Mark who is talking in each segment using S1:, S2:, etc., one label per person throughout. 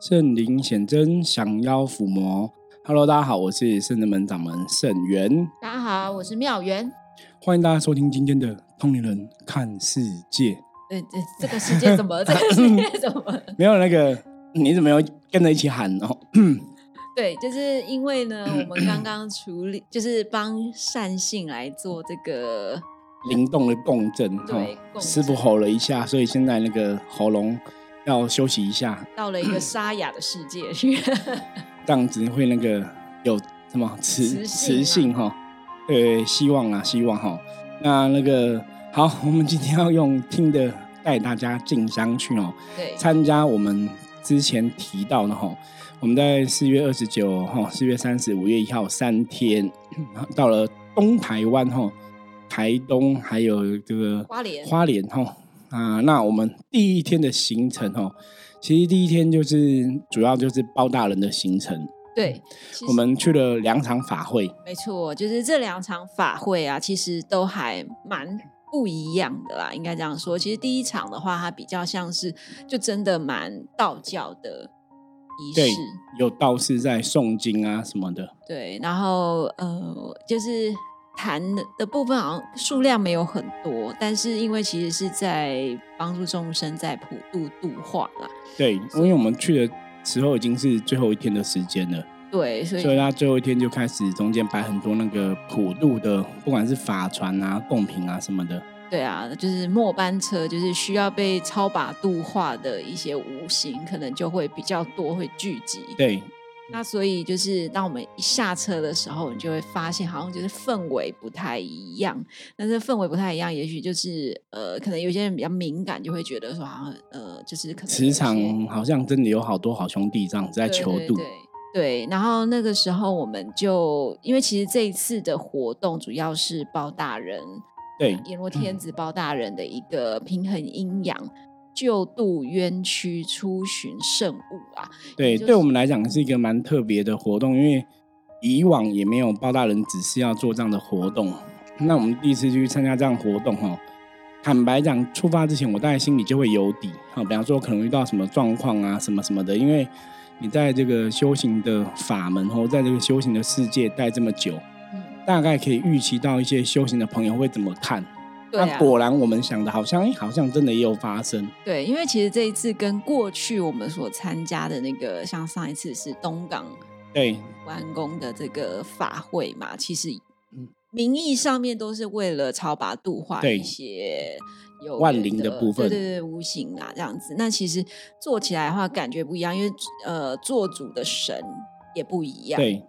S1: 圣灵显真，降妖伏魔。Hello，大家好，我是圣人门掌门圣元。
S2: 大家好，我是妙元。
S1: 欢迎大家收听今天的《通灵人看世界》。
S2: 对对，这个世界怎么？这个世界怎么？
S1: 没有那个，你怎么有跟着一起喊哦？
S2: 对，就是因为呢，我们刚刚处理，就是帮善信来做这个
S1: 灵动的共振。
S2: 对，
S1: 师傅吼了一下，所以现在那个喉咙。要休息一下，
S2: 到了一个沙哑的世界去，
S1: 这样子会那个有什么磁磁性哈？对，希望啊，希望哈。那那个好，我们今天要用听的带大家进香去哦。
S2: 对，
S1: 参加我们之前提到的哈，我们在四月二十九哈，四月三十五月一号三天，到了东台湾哈，台东还有这个
S2: 花莲
S1: 花莲哈。啊，那我们第一天的行程哦，其实第一天就是主要就是包大人的行程。
S2: 对，
S1: 我们去了两场法会。
S2: 没错，就是这两场法会啊，其实都还蛮不一样的啦。应该这样说，其实第一场的话，它比较像是就真的蛮道教的仪式，
S1: 有道士在诵经啊什么的。
S2: 对，然后呃，就是。谈的部分好像数量没有很多，但是因为其实是在帮助众生在普度度化啦。
S1: 对，因为我们去的时候已经是最后一天的时间了。
S2: 对，所以
S1: 所以他最后一天就开始中间摆很多那个普渡的，不管是法船啊、贡品啊什么的。
S2: 对啊，就是末班车，就是需要被超拔度化的一些无形，可能就会比较多，会聚集。
S1: 对。
S2: 那所以就是当我们一下车的时候，你就会发现好像就是氛围不太一样。但是氛围不太一样，也许就是呃，可能有些人比较敏感，就会觉得说好像呃，就是可能
S1: 磁场好像真的有好多好兄弟这样在求渡。
S2: 对，然后那个时候我们就因为其实这一次的活动主要是包大人，
S1: 对，
S2: 阎罗天子包大人的一个平衡阴阳。救度冤屈，出巡圣物啊！
S1: 对，对我们来讲是一个蛮特别的活动，因为以往也没有包大人只是要做这样的活动。那我们第一次去参加这样活动，哈，坦白讲，出发之前我大概心里就会有底，哈，比方说可能遇到什么状况啊，什么什么的，因为你在这个修行的法门，或在这个修行的世界待这么久，嗯，大概可以预期到一些修行的朋友会怎么看。那果然，我们想的好像，哎，好像真的也有发生。
S2: 对，因为其实这一次跟过去我们所参加的那个，像上一次是东港
S1: 对
S2: 完工的这个法会嘛，其实名义上面都是为了超拔度化一些有
S1: 万灵的部分，
S2: 对对对，无形啊这样子。那其实做起来的话，感觉不一样，因为呃，做主的神也不一样。
S1: 对，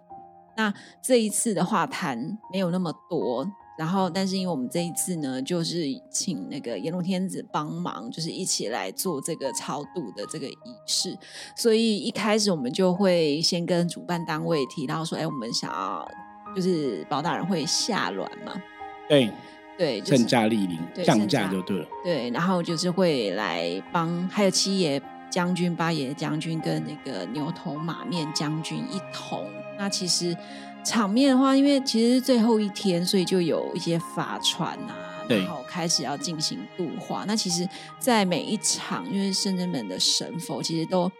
S2: 那这一次的话，谈没有那么多。然后，但是因为我们这一次呢，就是请那个阎罗天子帮忙，就是一起来做这个超度的这个仪式，所以一开始我们就会先跟主办单位提到说，哎，我们想要就是包大人会下卵嘛？
S1: 对
S2: 对，
S1: 圣驾莅临，降价就对了。
S2: 对，然后就是会来帮，还有七爷将军、八爷将军跟那个牛头马面将军一同。那其实。场面的话，因为其实是最后一天，所以就有一些法船啊，然后开始要进行度化。那其实，在每一场，因为圣人们的神佛其实都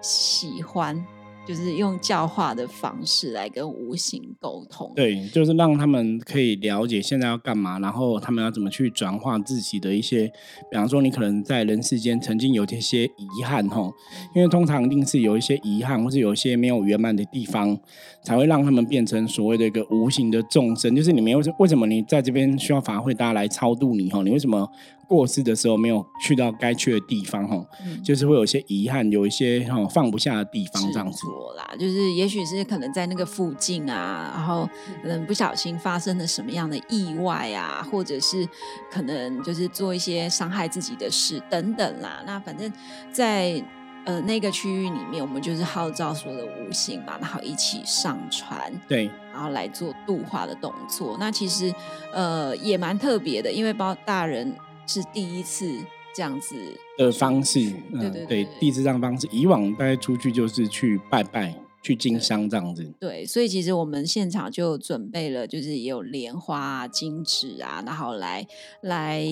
S2: 喜欢。就是用教化的方式来跟无形沟通，
S1: 对，就是让他们可以了解现在要干嘛，然后他们要怎么去转化自己的一些，比方说你可能在人世间曾经有这些遗憾吼，因为通常一定是有一些遗憾，或是有一些没有圆满的地方，才会让他们变成所谓的一个无形的众生。就是你没有为什么你在这边需要法会，大家来超度你吼，你为什么？过世的时候没有去到该去的地方，哈，就是会有一些遗憾，有一些哈放不下的地方，这样子
S2: 啦。就是也许是可能在那个附近啊，然后可能不小心发生了什么样的意外啊，或者是可能就是做一些伤害自己的事等等啦。那反正，在呃那个区域里面，我们就是号召所有的无形嘛，然后一起上船，
S1: 对，
S2: 然后来做度化的动作。那其实呃也蛮特别的，因为包大人。是第一次这样子
S1: 的方式，
S2: 对对对，
S1: 第一次这样方式。以往大家出去就是去拜拜、去经商这样子。
S2: 对，所以其实我们现场就准备了，就是也有莲花啊、金纸啊，然后来来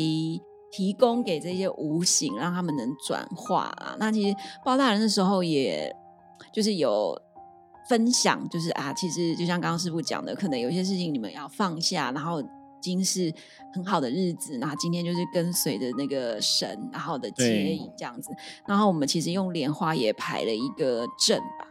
S2: 提供给这些无形，让他们能转化啊。那其实包大人的时候也就是有分享，就是啊，其实就像刚刚师傅讲的，可能有些事情你们要放下，然后今是很好的日子，那今天就是跟随着那个神，然后的接引这样子。然后我们其实用莲花也排了一个阵吧，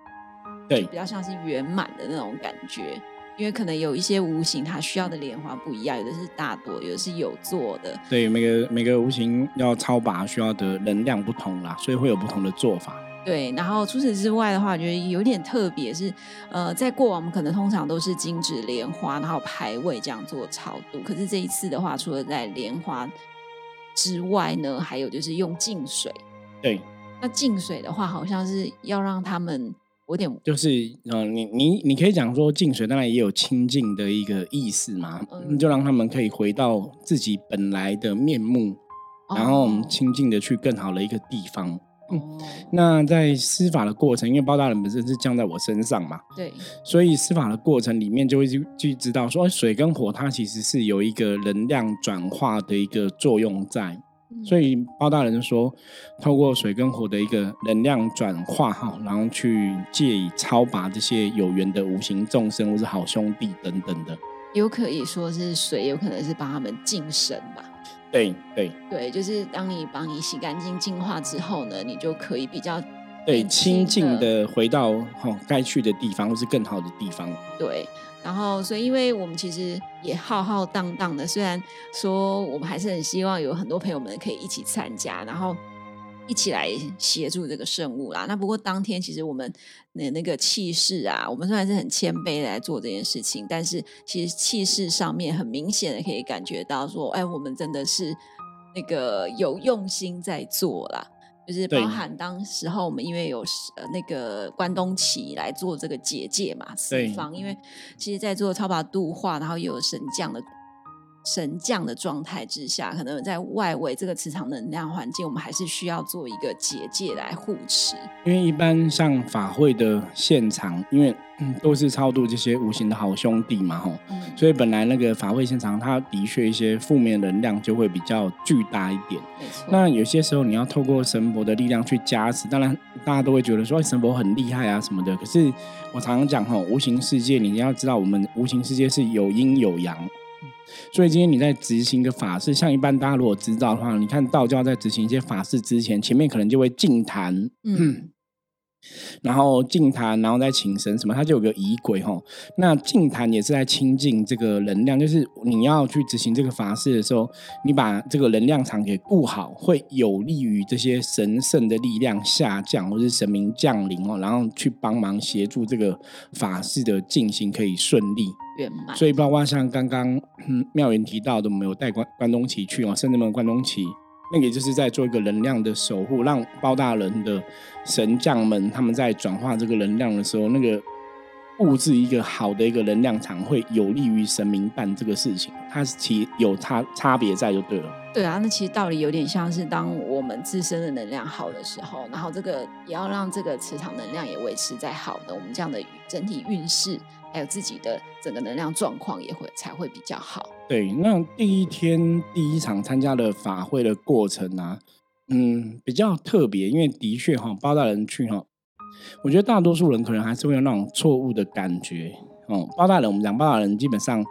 S1: 对，
S2: 比较像是圆满的那种感觉。因为可能有一些无形，它需要的莲花不一样，有的是大朵，有的是有做的。
S1: 对，每个每个无形要超拔需要的能量不同啦，所以会有不同的做法。
S2: 对，然后除此之外的话，我觉得有点特别，是呃，在过往我们可能通常都是金纸莲花，然后排位这样做超度。可是这一次的话，除了在莲花之外呢，还有就是用净水。
S1: 对，
S2: 那净水的话，好像是要让他们。有点
S1: 就是，呃，你你你可以讲说净水当然也有清净的一个意思嘛，就让他们可以回到自己本来的面目，然后清净的去更好的一个地方。嗯，那在施法的过程，因为包大人本身是降在我身上嘛，
S2: 对，
S1: 所以施法的过程里面就会去去知道说，水跟火它其实是有一个能量转化的一个作用在。所以包大人说，透过水跟火的一个能量转化哈，然后去借以超拔这些有缘的无形众生或是好兄弟等等的，
S2: 有可以说是水，有可能是帮他们净身吧。
S1: 对对
S2: 对，就是当你把你洗干净净化之后呢，你就可以比较
S1: 对清净的回到哈该去的地方或是更好的地方。
S2: 对。然后，所以，因为我们其实也浩浩荡荡的，虽然说我们还是很希望有很多朋友们可以一起参加，然后一起来协助这个圣物啦。那不过当天其实我们的那个气势啊，我们虽然是很谦卑来做这件事情，但是其实气势上面很明显的可以感觉到说，哎，我们真的是那个有用心在做啦。就是包含当时候我们因为有呃那个关东旗来做这个结界嘛，四方，因为其实在做超拔度化，然后又有神将的。神降的状态之下，可能在外围这个磁场能量环境，我们还是需要做一个结界来护持。
S1: 因为一般像法会的现场，因为都是超度这些无形的好兄弟嘛，吼，所以本来那个法会现场，它的确一些负面能量就会比较巨大一点。那有些时候你要透过神佛的力量去加持，当然大家都会觉得说神佛很厉害啊什么的。可是我常常讲，吼，无形世界，你要知道，我们无形世界是有阴有阳。所以今天你在执行一个法事，像一般大家如果知道的话，你看道教在执行一些法事之前，前面可能就会净坛。嗯。然后净坛，然后再请神什么，它就有个仪轨哈。那净坛也是在清净这个能量，就是你要去执行这个法事的时候，你把这个能量场给顾好，会有利于这些神圣的力量下降，或是神明降临哦，然后去帮忙协助这个法事的进行可以顺利。所以包括像刚刚妙云提到的，我们有带关关东旗去哦，圣人们关东旗。那个就是在做一个能量的守护，让包大人的神将们他们在转化这个能量的时候，那个布置一个好的一个能量场，会有利于神明办这个事情。它是其有差差别在就对了。
S2: 对啊，那其实道理有点像是当我们自身的能量好的时候，然后这个也要让这个磁场能量也维持在好的，我们这样的整体运势。还有自己的整个能量状况也会才会比较好。
S1: 对，那第一天第一场参加的法会的过程啊，嗯，比较特别，因为的确哈，包大人去哈，我觉得大多数人可能还是会有那种错误的感觉哦。包大人，我们讲包大人，基本上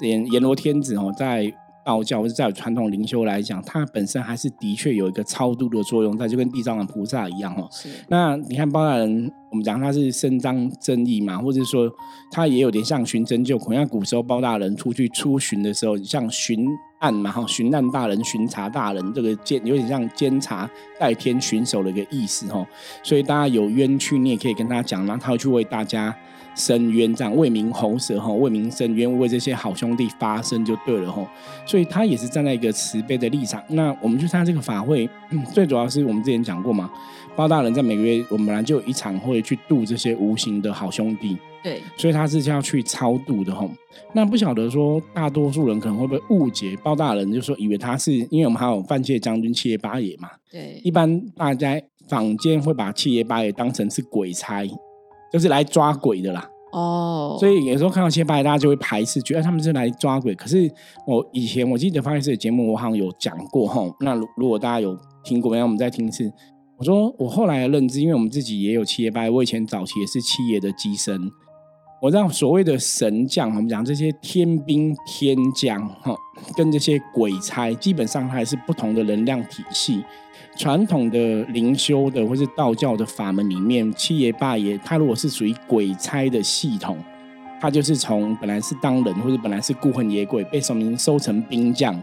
S1: 阎阎罗天子哦，在。道教或者在传统灵修来讲，它本身还是的确有一个超度的作用在，就跟地藏王菩萨一样哦。那你看包大人，我们讲他是伸张正义嘛，或者说他也有点像寻真救苦。像古时候包大人出去出巡的时候，像巡案嘛，哈，巡案大人、巡查大人，这个监有点像监察代天巡守的一个意思哈。所以大家有冤屈，你也可以跟他讲，然后他会去为大家。伸冤这样为民喉舌哈，为民伸冤，为这些好兄弟发声就对了哈。所以他也是站在一个慈悲的立场。那我们去参加这个法会，最主要是我们之前讲过嘛，包大人在每个月我们本来就有一场会去度这些无形的好兄弟。
S2: 对，
S1: 所以他是要去超度的哈。那不晓得说，大多数人可能会不会误解包大人，就说以为他是因为我们还有范切将军七爷八爷嘛。
S2: 对，
S1: 一般大家坊间会把七爷八爷当成是鬼差。就是来抓鬼的啦，
S2: 哦，
S1: 所以有时候看到切拜，大家就会排斥，觉得他们是来抓鬼。可是我以前我记得发现这个节目，我好像有讲过哈。那如如果大家有听过，那我们再听一次。我说我后来的认知，因为我们自己也有七爷拜，我以前早期也是七爷的机身。我让所谓的神将，我们讲这些天兵天将，哈，跟这些鬼差，基本上还是不同的能量体系。传统的灵修的或是道教的法门里面，七爷八爷，他如果是属于鬼差的系统，他就是从本来是当人或者本来是孤魂野鬼，被神明收成兵将。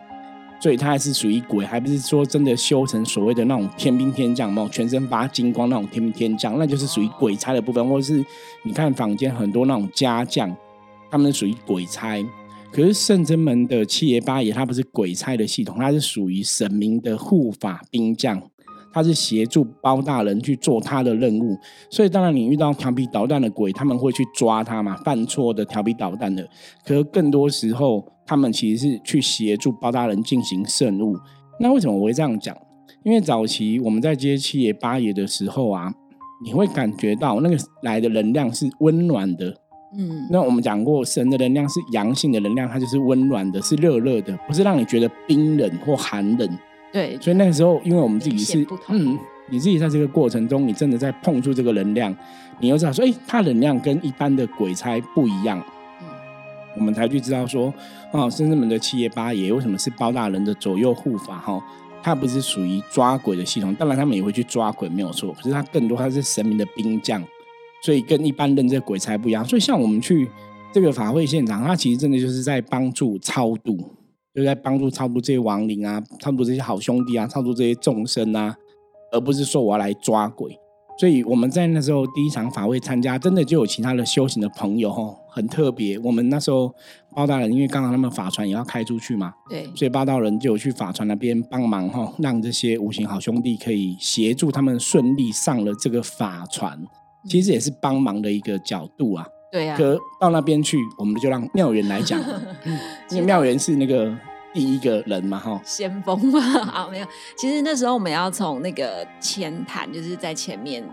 S1: 所以他还是属于鬼，还不是说真的修成所谓的那种天兵天将嘛？全身发金光那种天兵天将，那就是属于鬼差的部分，或者是你看坊间很多那种家将，他们属于鬼差。可是圣真门的七爷八爷，他不是鬼差的系统，他是属于神明的护法兵将。他是协助包大人去做他的任务，所以当然你遇到调皮捣蛋的鬼，他们会去抓他嘛，犯错的调皮捣蛋的。可是更多时候，他们其实是去协助包大人进行圣物。那为什么我会这样讲？因为早期我们在接七爷八爷的时候啊，你会感觉到那个来的能量是温暖的。嗯，那我们讲过，神的能量是阳性的能量，它就是温暖的，是热热的，不是让你觉得冰冷或寒冷。
S2: 对，
S1: 所以那个时候，因为我们自己是嗯，你自己在这个过程中，你真的在碰触这个能量，你又知道说，哎，它能量跟一般的鬼差不一样，嗯，我们才去知道说，哦，深圳门的七爷八爷为什么是包大人的左右护法哈？他不是属于抓鬼的系统，当然他们也会去抓鬼，没有错，可是他更多他是神明的兵将，所以跟一般认这鬼差不一样。所以像我们去这个法会现场，他其实真的就是在帮助超度。就在帮助超度这些亡灵啊，超度这些好兄弟啊，超度这些众生啊，而不是说我要来抓鬼。所以我们在那时候第一场法会参加，真的就有其他的修行的朋友吼，很特别。我们那时候包大人，因为刚好他们法船也要开出去嘛，
S2: 对，
S1: 所以包道人就有去法船那边帮忙哈，让这些无形好兄弟可以协助他们顺利上了这个法船，其实也是帮忙的一个角度啊。
S2: 对呀，
S1: 可到那边去，我们就让妙缘来讲，因为妙缘是那个第一个人嘛，哈，
S2: 先锋嘛，啊，没有。其实那时候我们要从那个前坛，就是在前面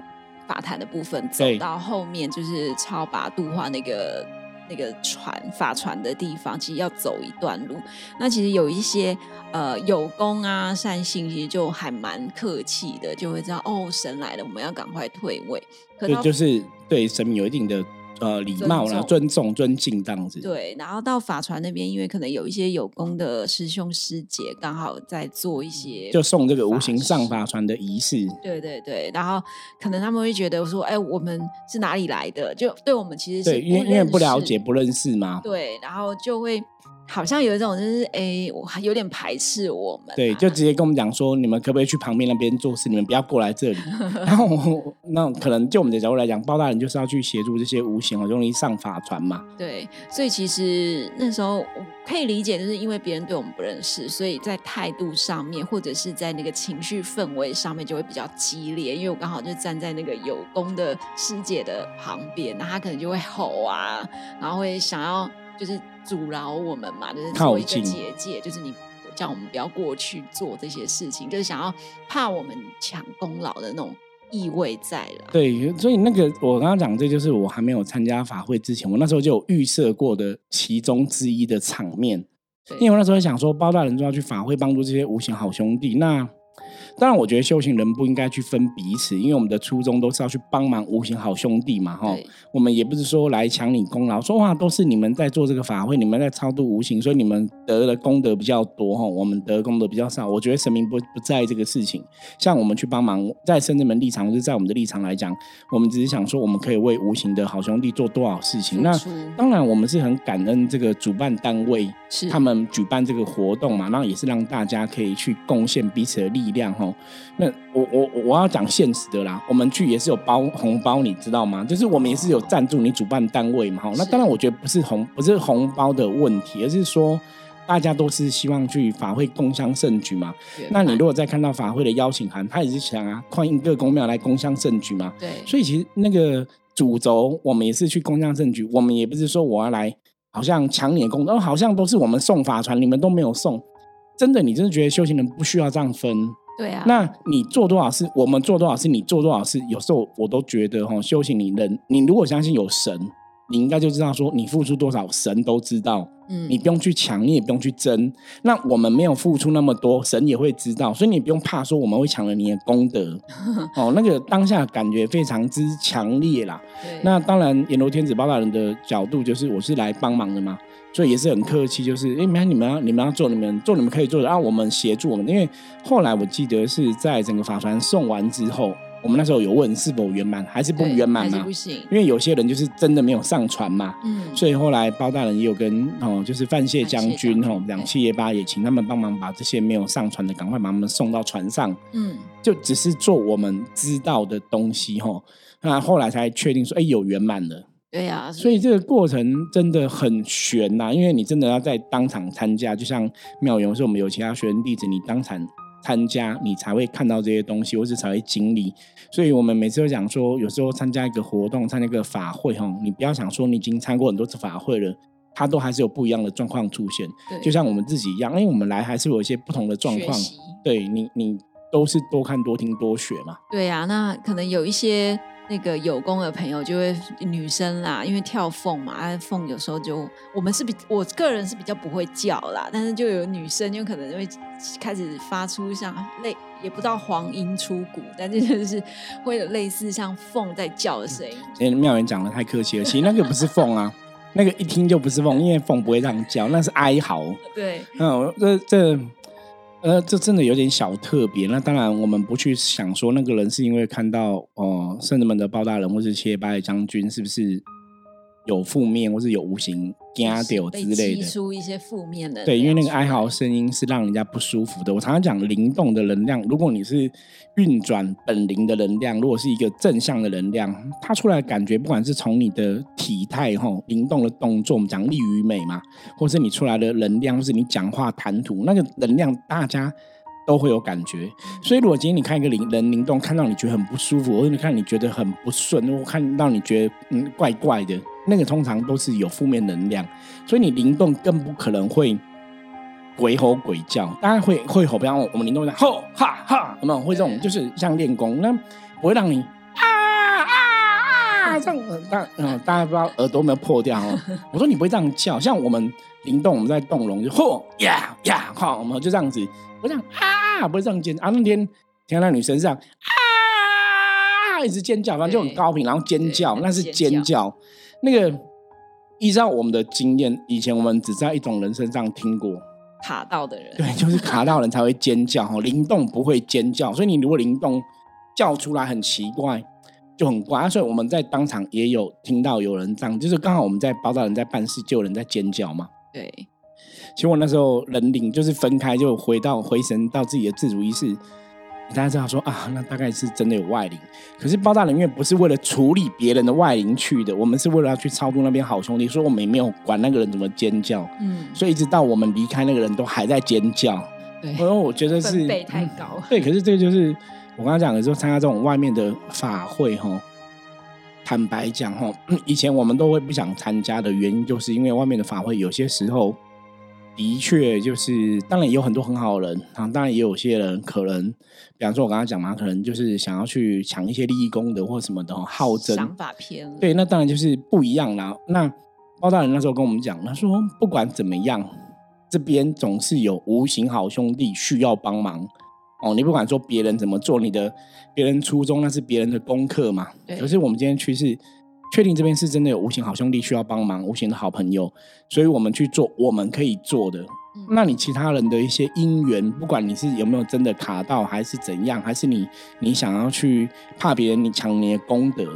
S2: 法坛的部分走到后面，就是超拔度化那个那个船法船的地方，其实要走一段路。那其实有一些呃有功啊善信，其实就还蛮客气的，就会知道哦神来了，我们要赶快退位。
S1: 对，就是对神明有一定的。呃，礼貌啦，尊重、尊敬这样子。
S2: 对，然后到法船那边，因为可能有一些有功的师兄师姐，刚好在做一些，
S1: 就送这个无形上法船的仪式。
S2: 对对对，然后可能他们会觉得说，哎，我们是哪里来的？就对我们其实是
S1: 因为因为不了解、不认识嘛。
S2: 对，然后就会。好像有一种就是，哎，我还有点排斥我们。
S1: 对，就直接跟我们讲说，你们可不可以去旁边那边做事？你们不要过来这里。然后，那可能就我们的角度来讲，包大人就是要去协助这些无形，容易上法船嘛。
S2: 对，所以其实那时候可以理解，就是因为别人对我们不认识，所以在态度上面，或者是在那个情绪氛围上面，就会比较激烈。因为我刚好就站在那个有功的师姐的旁边，那他可能就会吼啊，然后会想要。就是阻挠我们嘛，就是做一个结界，就是你叫我们不要过去做这些事情，就是想要怕我们抢功劳的那种意味在了。
S1: 对，所以那个我刚刚讲，这就是我还没有参加法会之前，我那时候就有预设过的其中之一的场面。因为我那时候想说，包大人就要去法会帮助这些无形好兄弟，那。当然，我觉得修行人不应该去分彼此，因为我们的初衷都是要去帮忙无形好兄弟嘛，哈。我们也不是说来抢你功劳，说话都是你们在做这个法会，你们在超度无形，所以你们得的功德比较多，哈。我们得功德比较少。我觉得神明不不在意这个事情。像我们去帮忙，在深圳门立场，或者在我们的立场来讲，我们只是想说，我们可以为无形的好兄弟做多少事情。那当然，我们是很感恩这个主办单位，是他们举办这个活动嘛，然后也是让大家可以去贡献彼此的力量，哈。那我我我要讲现实的啦，我们去也是有包红包，你知道吗？就是我们也是有赞助你主办单位嘛，哈。那当然，我觉得不是红不是红包的问题，而是说大家都是希望去法会共襄盛举嘛。那你如果再看到法会的邀请函，他也是想啊，欢迎各公庙来共襄盛举嘛。
S2: 对。
S1: 所以其实那个主轴，我们也是去共襄盛举，我们也不是说我要来好像抢你的功德，好像都是我们送法船，你们都没有送。真的，你真的觉得修行人不需要这样分？
S2: 对啊，
S1: 那你做多少事，我们做多少事，你做多少事，有时候我都觉得哈，修行你人，你如果相信有神，你应该就知道说，你付出多少，神都知道。
S2: 嗯
S1: 你不用去抢，你也不用去争。那我们没有付出那么多，神也会知道，所以你不用怕说我们会抢了你的功德。哦，那个当下感觉非常之强烈啦。那当然，阎罗天子八大人的角度就是我是来帮忙的嘛，所以也是很客气，就是哎，没、你们要你们要做，你们做你们可以做的，啊，我们协助我们。因为后来我记得是在整个法团送完之后，我们那时候有问是否圆满，还是不圆满嘛
S2: 不？行。
S1: 因为有些人就是真的没有上传嘛，
S2: 嗯，
S1: 所以后来包大人也有跟哦，就是范谢将军哦，两七爷八也请他们帮忙把这些没有上传的，赶快把他们送到船上。
S2: 嗯，
S1: 就只是做我们知道的东西哈。那后来才确定说，哎，有圆满了。
S2: 对呀，
S1: 所以这个过程真的很悬呐、因为你真的要在当场参加，就像妙勇说我们有其他学生弟子，你当场参加，你才会看到这些东西，或是才会经历。所以我们每次都讲说，有时候参加一个活动，参加一个法会哈，你不要想说你已经参过很多次法会了。它都还是有不一样的状况出现，
S2: 对
S1: 就像我们自己一样，因为我们来还是有一些不同的状况。对你，你都是多看、多听、多学嘛。
S2: 对呀、那可能有一些那个有功的朋友就会女生啦，因为跳凤嘛，啊凤有时候就我们是比我个人是比较不会叫啦，但是就有女生就可能会开始发出像类也不知道黄莺出谷，但是就是会有类似像凤在叫的声音。
S1: 今天妙言讲的太客气了，其实那个不是凤啊，那个一听就不是凤，因为凤不会这样叫，那是哀嚎。
S2: 对，
S1: 嗯，这这呃，这真的有点小特别。那当然，我们不去想说那个人是因为看到哦、圣人们的包大人或是切巴的将军是不是有负面或是有无形加掉之
S2: 被
S1: 类的。
S2: 激出一些负面的，
S1: 对，因为那个哀嚎声音是让人家不舒服的。我常常讲灵动的能量，如果你是运转本灵的能量，如果是一个正向的能量，它出来的感觉，不管是从你的体态吼灵动的动作，我们讲力与美嘛，或是你出来的能量，或是你讲话谈吐，那个能量大家。都会有感觉，所以如果今天你看一个灵人灵动，看到你觉得很不舒服，或者你看你觉得很不顺，或看到你觉得嗯怪怪的，那个通常都是有负面能量，所以你灵动更不可能会鬼吼鬼叫，当然会会吼，比方我们灵动讲吼哈哈，有没有？会这种就是像练功，那不会让你啊啊啊这样，呃大嗯大家不知道耳朵有没有破掉哦？我说你不会这样叫，像我们灵动，我们在动龙就吼呀呀，好，我们就这样子，我讲啊，不会这样尖啊，那天听到那女生是这样啊，一直尖叫，反正就很高频，然后尖叫，那是
S2: 尖
S1: 尖叫，那个。依照我们的经验，以前我们只在一种人身上听过，
S2: 卡到的人，
S1: 对，就是卡到人才会尖叫哈，灵动不会尖叫，所以你如果灵动叫出来很奇怪，就很怪。啊所以我们在当场也有听到有人这样，就是刚好我们在包大人在办事，就有人在尖叫嘛。
S2: 对，
S1: 其实我那时候人灵就是分开，就回到回神到自己的自主意识。大家知道说啊，那大概是真的有外灵。可是包大人因为不是为了处理别人的外灵去的，我们是为了要去超度那边好兄弟，所以我们也没有管那个人怎么尖叫。
S2: 嗯，
S1: 所以一直到我们离开，那个人都还在尖叫。
S2: 对，
S1: 因为我觉得是
S2: 太高
S1: 嗯对，可是这个就是我刚刚讲的，说参加这种外面的法会哈，坦白讲哈，以前我们都会不想参加的原因，就是因为外面的法会有些时候的确就是，当然也有很多很好的人啊，当然也有些人可能，比方说我刚刚讲嘛，可能就是想要去抢一些利益功德或什么的哦，好争，
S2: 想法偏了，
S1: 对，那当然就是不一样啦。那包大人那时候跟我们讲，他说不管怎么样，这边总是有无形好兄弟需要帮忙哦。你不管说别人怎么做，你的别人初衷那是别人的功课嘛。
S2: 对
S1: 可是我们今天去是确定这边是真的有无形好兄弟需要帮忙，无形的好朋友，所以我们去做我们可以做的。
S2: 嗯
S1: 那你其他人的一些因缘，不管你是有没有真的卡到，还是怎样，还是你你想要去怕别人你抢你的功德，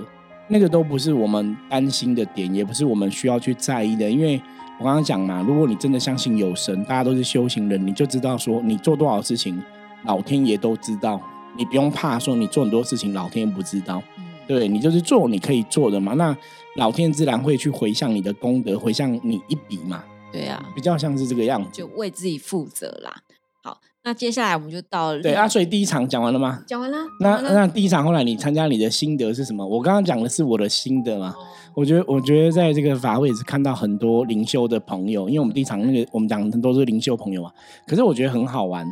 S1: 那个都不是我们担心的点，也不是我们需要去在意的。因为我刚刚讲嘛，如果你真的相信有神，大家都是修行人，你就知道说你做多少事情，老天爷都知道，你不用怕说你做很多事情老天爷不知道。
S2: 嗯
S1: 对你就是做你可以做的嘛，那老天自然会去回向你的功德，回向你一笔嘛，
S2: 对啊，
S1: 比较像是这个样子
S2: 就。为自己负责啦。好，那接下来我们就到了
S1: 对啊，所以第一场讲完了吗？
S2: 讲完了，
S1: 那
S2: 了
S1: 那第一场后来你参加你的心得是什么？我刚刚讲的是我的心得嘛。
S2: 哦
S1: 我觉得我觉得在这个法会也是看到很多灵修的朋友，因为我们第一场那个我们讲很多都是灵修朋友嘛。可是我觉得很好玩，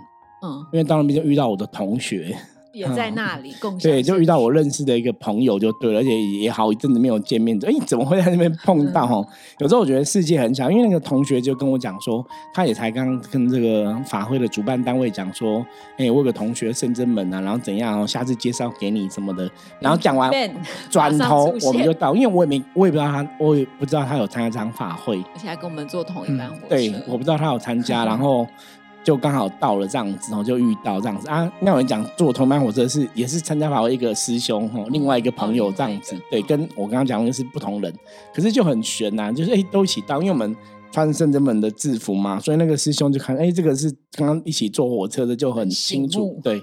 S2: 嗯，
S1: 因为到那边就遇到我的同学，
S2: 也在那里共享。
S1: 对，就遇到我认识的一个朋友就对了，而且也好一阵子没有见面，哎，怎么会在那边碰到？哦，有时候我觉得世界很小，因为那个同学就跟我讲说，他也才刚跟这个法会的主办单位讲说，哎，我有个同学圣真门啊，然后怎样，下次介绍给你什么的，然后讲完转头我们就到，因为我也没，我也不知道他，我也不知道他有参加这场法会，
S2: 而且还跟我们坐同一班火车，
S1: 对，我不知道他有参加，然后。就刚好到了这样子，然后就遇到这样子啊。那有人讲坐同班火车是也是参加法会一个师兄哈，另外一个朋友这样子，对，跟我刚刚讲的是不同人，可是就很悬呐，就是哎都一起到，因为我们穿圣真门的制服嘛，所以那个师兄就看哎这个是刚刚一起坐火车的就很清楚，对，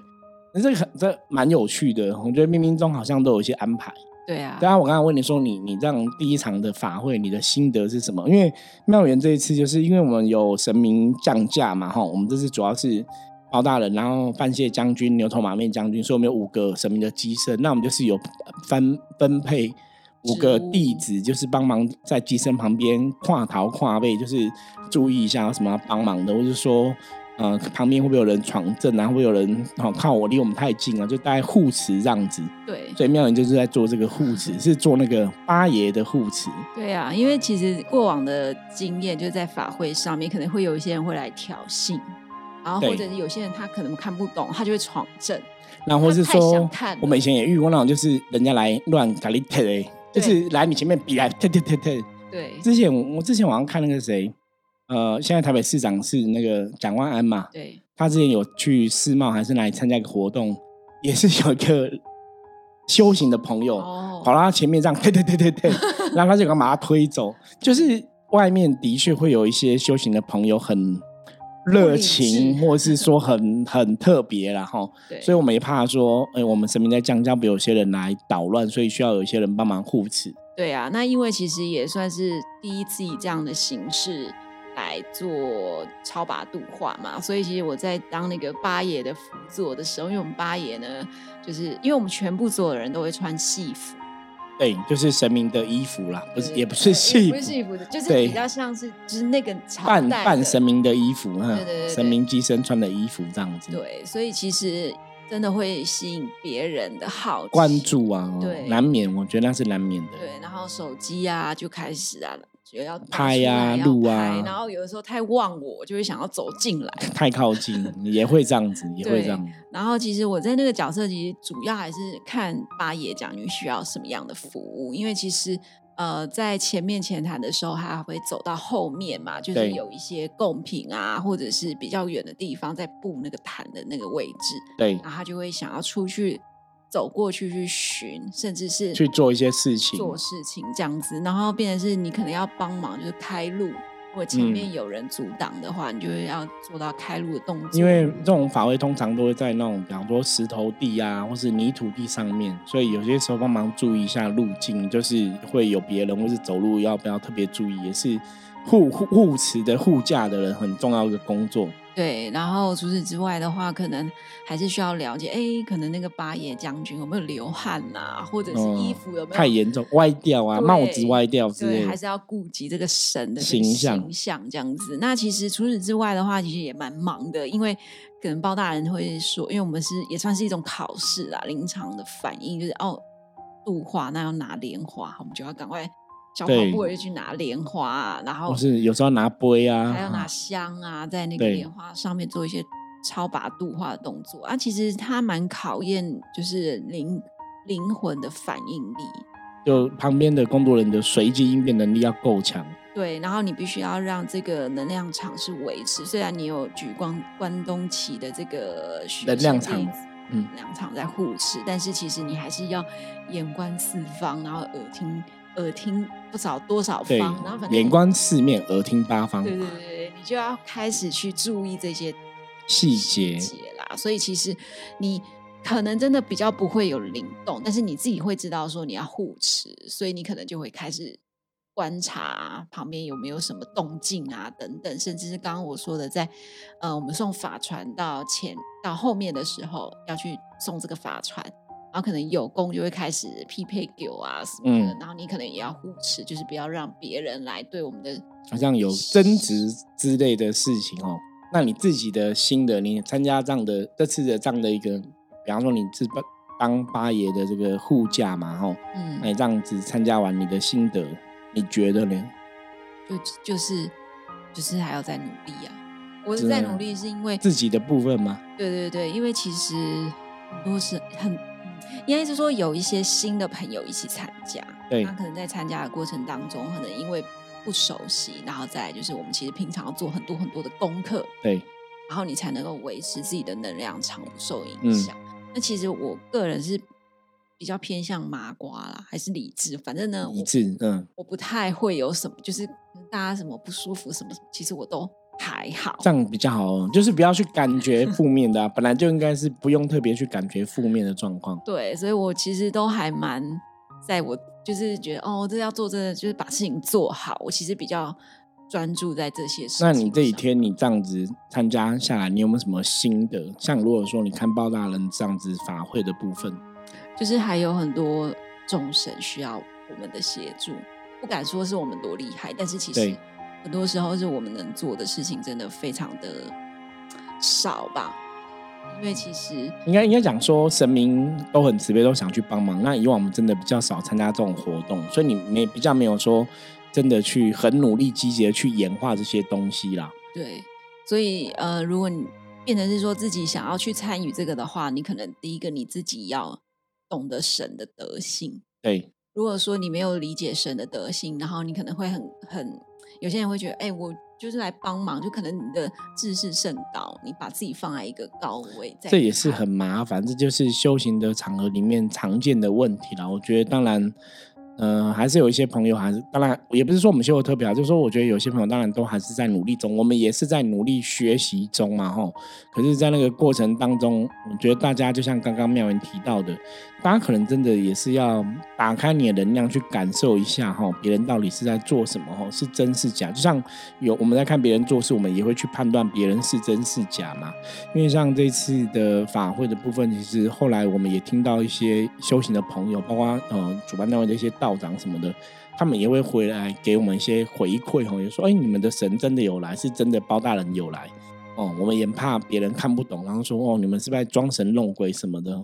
S1: 那这个很这蛮有趣的，我觉得冥冥中好像都有一些安排。
S2: 对啊，
S1: 刚刚我刚刚问你说，你你这样第一场的法会，你的心得是什么？因为妙园这一次，就是因为我们有神明降价嘛，哈，我们这次主要是包大人，然后范谢将军、牛头马面将军，所以我们有五个神明的机身，那我们就是有分分配五个弟子，就是帮忙在机身旁边跨逃跨位，就是注意一下什么帮忙的，或者说。呃，旁边会不会有人闯阵啊？会有人好靠我离我们太近了，就带护持这样子。
S2: 对，
S1: 所以妙人就是在做这个护持，是做那个八爷的护持。
S2: 对啊，因为其实过往的经验，就在法会上面，可能会有一些人会来挑衅，然后或者是有些人他可能看不懂，他就会闯阵。
S1: 然后是说，我们以前也遇过那种，就是人家来乱搞你特就是来你前面比来特特特特。
S2: 对，
S1: 之前我之前网上看那个谁。呃，现在台北市长是那个蒋万安嘛？
S2: 对，
S1: 他之前有去世贸还是来参加一个活动，也是有一个修行的朋友跑到他前面这样，对对对对对，然后他就敢把他推走。就是外面的确会有一些修行的朋友很热情，或者是说很很特别然后，所以我们也怕说，哎，我们身边在降价，不有些人来捣乱，所以需要有一些人帮忙护持。
S2: 对啊，那因为其实也算是第一次以这样的形式。来做超拔度化嘛，所以其实我在当那个八爷的辅佐的时候，因为我们八爷呢，就是因为我们全部所有人都会穿戏服，
S1: 对，就是神明的衣服啦，不是也不是戏
S2: 服，不是戏服的，就是比较像是就是那个
S1: 半半神明的衣服，
S2: 对对对，
S1: 神明机身穿的衣服这样子，
S2: 对，所以其实真的会吸引别人的好
S1: 关注啊，对，难免，我觉得那是难免的，
S2: 对，然后手机啊就开始啊。觉得要
S1: 拍呀、录啊，
S2: 然后有的时候太忘我，就会想要走进来，
S1: 太靠近也会这样子，也会这样。
S2: 然后其实我在那个角色，其实主要还是看八爷讲你需要什么样的服务，因为其实呃，在前面前台的时候，他会走到后面嘛，就是有一些贡品啊，或者是比较远的地方，在布那个坛的那个位置，
S1: 对，
S2: 然后他就会想要出去。走过去去寻，甚至是
S1: 去做一些事情，
S2: 做事情这样子，然后变成是你可能要帮忙，就是开路，如果前面有人阻挡的话，你就会要做到开路的动作。
S1: 因为这种法会通常都会在那种，比方说石头地啊，或是泥土地上面，所以有些时候帮忙注意一下路径，就是会有别人或是走路要不要特别注意，也是护护护持的护驾的人很重要的工作。
S2: 对，然后除此之外的话，可能还是需要了解，哎，可能那个八爷将军有没有流汗呐，或者是衣服有没有
S1: 太严重歪掉啊，帽子歪掉之类，
S2: 还是要顾及这个神的形象形象这样子。那其实除此之外的话，其实也蛮忙的，因为可能包大人会说，因为我们是也算是一种考试啦，临场的反应就是哦，度化那要拿莲花，我们就要赶快。小跑步就去拿莲花，然后
S1: 是有时候拿杯啊，
S2: 还要拿香啊，在那个莲花上面做一些超拔度化的动作啊。其实它蛮考验就是灵灵魂的反应力，
S1: 就旁边的工作人员的随机应变能力要够强。
S2: 对，然后你必须要让这个能量场是维持。虽然你有举光关东旗的这个
S1: 能量场，
S2: 嗯，能量场在护持，但是其实你还是要眼观四方，然后耳听。耳听不少多少方，然后反正
S1: 眼观四面，耳听八方。
S2: 对对对你就要开始去注意这些
S1: 细节
S2: 啦。所以其实你可能真的比较不会有灵动，但是你自己会知道说你要护持，所以你可能就会开始观察旁边有没有什么动静啊，等等，甚至是刚刚我说的，在呃我们送法船到前到后面的时候，要去送这个法传。然后可能有功就会开始匹配狗啊什么的，然后你可能也要护持，就是不要让别人来对我们的
S1: 好像有争执之类的事情哦。那你自己的心得，你参加这样的这次的这样的一个比方说你是帮当八爷的这个护驾嘛，吼，
S2: 嗯
S1: 那，你这样子参加完你的心得，你觉得呢？
S2: 就就是就是还要再努力啊！我是在努力，是因为
S1: 自己的部分吗？
S2: 对对对，因为其实很多是很，嗯应该是说有一些新的朋友一起参加，
S1: 对
S2: 他可能在参加的过程当中，可能因为不熟悉，然后再来就是我们其实平常要做很多很多的功课，
S1: 对，
S2: 然后你才能够维持自己的能量场不受影
S1: 嗯
S2: 响。那其实我个人是比较偏向麻瓜啦，还是理智？反正呢，
S1: 理智，嗯，
S2: 我不太会有什么，就是大家什么不舒服什么，其实我都还好。
S1: 这样比较好哦，就是不要去感觉负面的、啊，本来就应该是不用特别去感觉负面的状况。
S2: 对，所以我其实都还蛮在我就是觉得哦，这要做真的就是把事情做好。我其实比较专注在这些事情
S1: 那。你这几天你这样子参加下来，你有没有什么心得？像如果说你看包大人这样子法会的部分，
S2: 就是还有很多众神需要我们的协助，不敢说是我们多厉害，但是其实
S1: 对
S2: 很多时候是我们能做的事情真的非常的少吧。因为其实
S1: 应该应该讲说神明都很慈悲，都想去帮忙。那以往我们真的比较少参加这种活动，所以你没比较没有说真的去很努力积极的去演化这些东西啦。
S2: 对，所以呃，如果你变成是说自己想要去参与这个的话，你可能第一个你自己要懂得神的德性。
S1: 对，
S2: 如果说你没有理解神的德性，然后你可能会很很，有些人会觉得，哎、我就是来帮忙，就可能你的志士甚高，你把自己放在一个高位，在
S1: 这也是很麻烦，这就是修行的场合里面常见的问题啦。我觉得当然。呃，还是有一些朋友，还是当然也不是说我们修的特别好，就是说我觉得有些朋友当然都还是在努力中，我们也是在努力学习中嘛，吼。可是，在那个过程当中，我觉得大家就像刚刚妙文提到的，大家可能真的也是要打开你的能量去感受一下，哈，别人到底是在做什么，哈，是真是假。就像有我们在看别人做事，我们也会去判断别人是真是假嘛。因为像这次的法会的部分，其实后来我们也听到一些修行的朋友，包括呃主办单位的一些道长什么的，他们也会回来给我们一些回馈哈，也说哎你们的神真的有来，是真的包大人有来哦，我们也怕别人看不懂，然后说哦你们是不是在装神弄鬼什么的，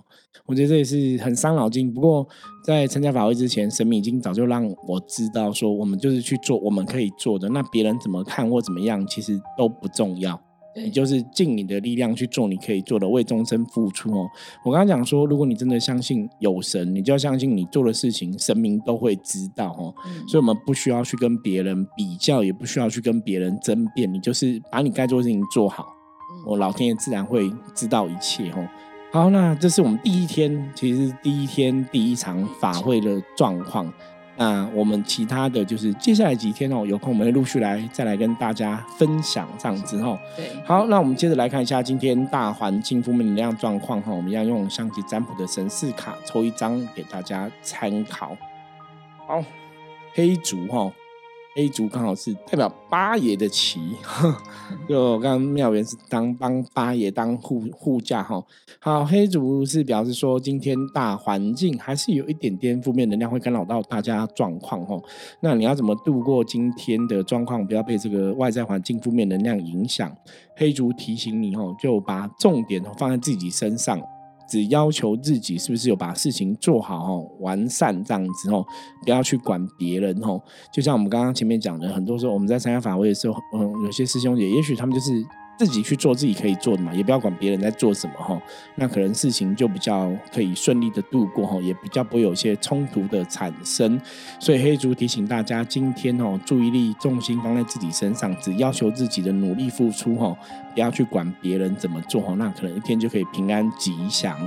S1: 我觉得这也是很伤脑筋。不过在参加法会之前，神明已经早就让我知道说，我们就是去做我们可以做的，那别人怎么看或怎么样，其实都不重要。
S2: 对
S1: 你就是尽你的力量去做你可以做的，为众生付出哦。我刚刚讲说，如果你真的相信有神，你就要相信你做的事情，神明都会知道哦。
S2: 嗯
S1: 所以，我们不需要去跟别人比较，也不需要去跟别人争辩，你就是把你该做的事情做好，
S2: 嗯
S1: 我老天爷自然会知道一切哦。好，那这是我们第一天，其实是第一天第一场法会的状况。那我们其他的就是接下来几天哦，有空我们会陆续来再来跟大家分享这样子哦。
S2: 对，
S1: 好，那我们接着来看一下今天大环境负面能量状况哈，我们要用象棋占卜的神士卡抽一张给大家参考。好，黑竹哈，黑竹刚好是代表八爷的旗，就刚刚妙元是当帮八爷当护护驾哈。好，黑竹是表示说今天大环境还是有一点点负面能量会干扰到大家状况哈。那你要怎么度过今天的状况，不要被这个外在环境负面能量影响？黑竹提醒你哦，就把重点放在自己身上，只要求自己是不是有把事情做好哦，完善这样子哦，不要去管别人哦。就像我们刚刚前面讲的，很多时候我们在参加法会的时候，嗯，有些师兄姐，也许他们就是。自己去做自己可以做的嘛，也不要管别人在做什么哈，那可能事情就比较可以顺利的度过哈，也比较不会有一些冲突的产生。所以黑竹提醒大家，今天哦，注意力重心放在自己身上，只要求自己的努力付出哈，不要去管别人怎么做哈，那可能一天就可以平安吉祥。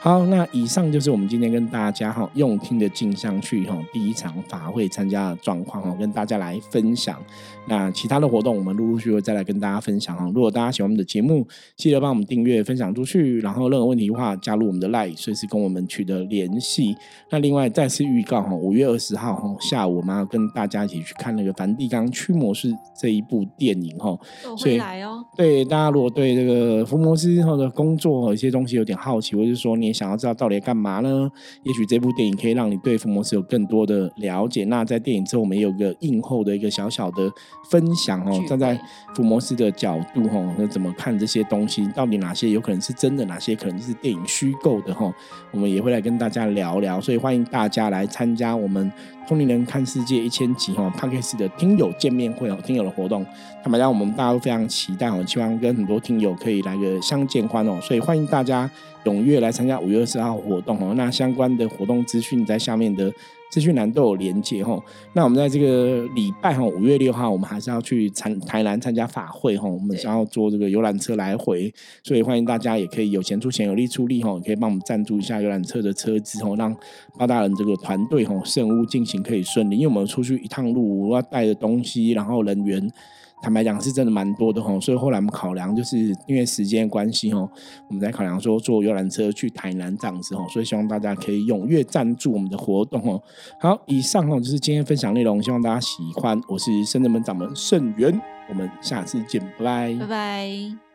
S1: 好，那以上就是我们今天跟大家哈用听的镜像去哈第一场法会参加的状况哈，跟大家来分享。那其他的活动我们陆陆续续再来跟大家分享哈。如果大家喜欢我们的节目，记得帮我们订阅、分享出去，然后任何问题的话，加入我们的 LINE，随时跟我们取得联系。那另外再次预告哈，五月二十号哈下午我们要跟大家一起去看那个梵蒂冈驱魔师这一部电影哈。
S2: 都
S1: 所以
S2: 来哦。
S1: 对，大家如果对这个福摩斯或者工作一些东西有点好奇，或者是说你也想要知道到底干嘛呢？也许这部电影可以让你对福摩斯有更多的了解。那在电影之后，我们也有个映后的一个小小的分享哦，站在福摩斯的角度哦，那怎么看这些东西？到底哪些有可能是真的，哪些可能是电影虚构的哈？我们也会来跟大家聊聊。所以欢迎大家来参加我们。聪明人看世界一千集哈 p a r k e s 的听友见面会哦，听友的活动，坦白讲，我们大家都非常期待哦，希望跟很多听友可以来个相见欢哦，所以欢迎大家踊跃来参加五月二十号活动哦。那相关的活动资讯在下面的。资讯栏都有连接哦，那我们在这个礼拜哈，五月六号，我们还是要去参台南参加法会哈，我们想要坐这个游览车来回，所以欢迎大家也可以有钱出钱，有力出力哈，可以帮我们赞助一下游览车的车资哦，让八大人这个团队哈，圣务进行可以顺利，因为我们出去一趟路我要带的东西，然后人员。坦白讲是真的蛮多的吼，所以后来我们考量就是因为时间关系吼，我们在考量说坐游览车去台南这样子吼，所以希望大家可以踊跃赞助我们的活动哦。好，以上哦就是今天分享内容，希望大家喜欢。我是深圳门掌门圣元，我们下次见，拜拜，
S2: 拜拜。